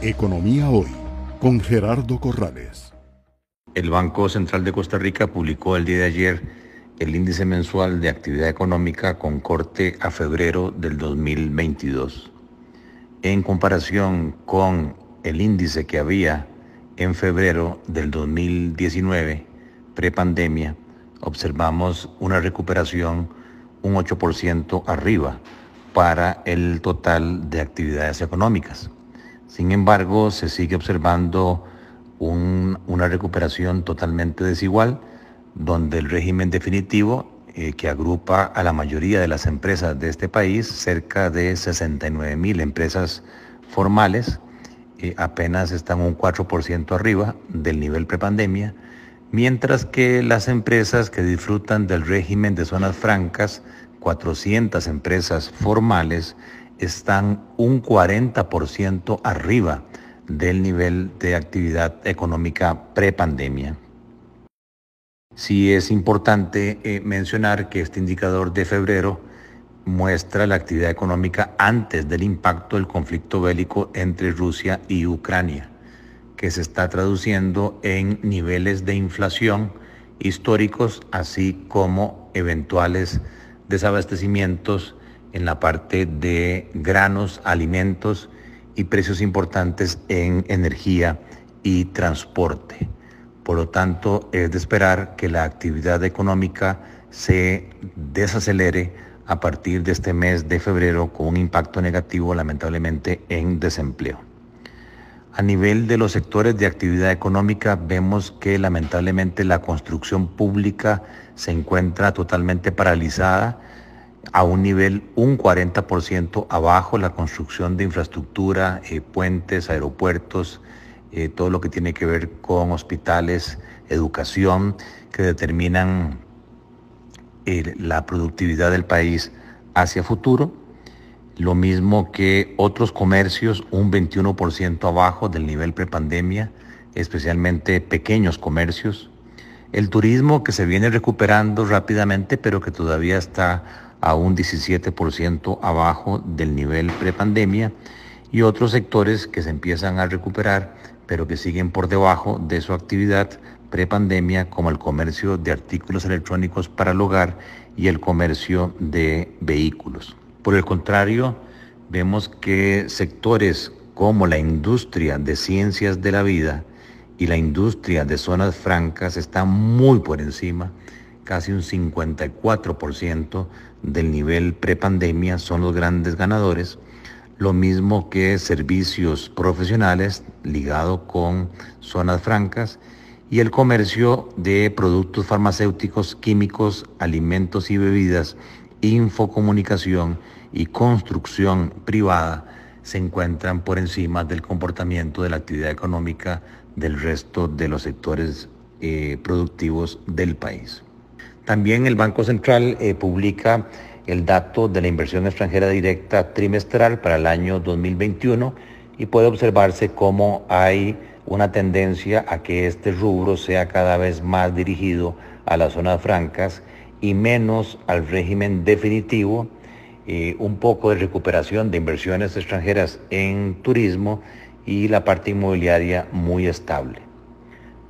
Economía Hoy con Gerardo Corrales. El Banco Central de Costa Rica publicó el día de ayer el índice mensual de actividad económica con corte a febrero del 2022. En comparación con el índice que había en febrero del 2019, prepandemia, observamos una recuperación un 8% arriba para el total de actividades económicas. Sin embargo, se sigue observando una recuperación totalmente desigual, donde el régimen definitivo, eh, que agrupa a la mayoría de las empresas de este país, cerca de 69 mil empresas formales, eh, apenas están un 4% arriba del nivel prepandemia, mientras que las empresas que disfrutan del régimen de zonas francas, 400 empresas formales, están un 40% arriba del nivel de actividad económica prepandemia. Sí es importante eh, mencionar que este indicador de febrero muestra la actividad económica antes del impacto del conflicto bélico entre Rusia y Ucrania, que se está traduciendo en niveles de inflación históricos, así como eventuales desabastecimientos en la parte de granos, alimentos y precios importantes en energía y transporte. Por lo tanto, es de esperar que la actividad económica se desacelere a partir de este mes de febrero con un impacto negativo lamentablemente en desempleo. A nivel de los sectores de actividad económica vemos que lamentablemente la construcción pública se encuentra totalmente paralizada a un nivel un 40% abajo la construcción de infraestructura, eh, puentes, aeropuertos, eh, todo lo que tiene que ver con hospitales, educación, que determinan eh, la productividad del país hacia futuro. Lo mismo que otros comercios, un 21% abajo del nivel prepandemia, especialmente pequeños comercios. El turismo que se viene recuperando rápidamente, pero que todavía está a un 17% abajo del nivel prepandemia y otros sectores que se empiezan a recuperar pero que siguen por debajo de su actividad prepandemia como el comercio de artículos electrónicos para el hogar y el comercio de vehículos. Por el contrario, vemos que sectores como la industria de ciencias de la vida y la industria de zonas francas están muy por encima casi un 54% del nivel prepandemia son los grandes ganadores, lo mismo que servicios profesionales ligado con zonas francas y el comercio de productos farmacéuticos, químicos, alimentos y bebidas, infocomunicación y construcción privada se encuentran por encima del comportamiento de la actividad económica del resto de los sectores eh, productivos del país. También el Banco Central eh, publica el dato de la inversión extranjera directa trimestral para el año 2021 y puede observarse cómo hay una tendencia a que este rubro sea cada vez más dirigido a las zonas francas y menos al régimen definitivo, eh, un poco de recuperación de inversiones extranjeras en turismo y la parte inmobiliaria muy estable.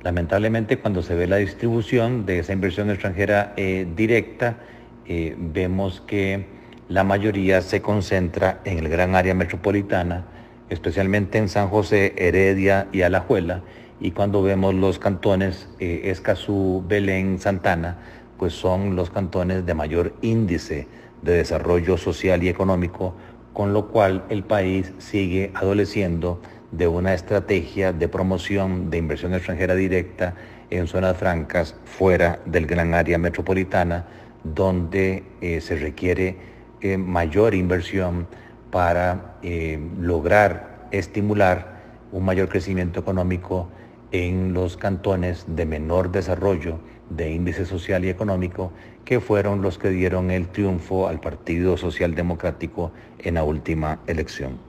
Lamentablemente cuando se ve la distribución de esa inversión extranjera eh, directa, eh, vemos que la mayoría se concentra en el gran área metropolitana, especialmente en San José, Heredia y Alajuela, y cuando vemos los cantones eh, Escazú, Belén, Santana, pues son los cantones de mayor índice de desarrollo social y económico, con lo cual el país sigue adoleciendo de una estrategia de promoción de inversión extranjera directa en zonas francas fuera del gran área metropolitana, donde eh, se requiere eh, mayor inversión para eh, lograr estimular un mayor crecimiento económico en los cantones de menor desarrollo de índice social y económico, que fueron los que dieron el triunfo al Partido Social Democrático en la última elección.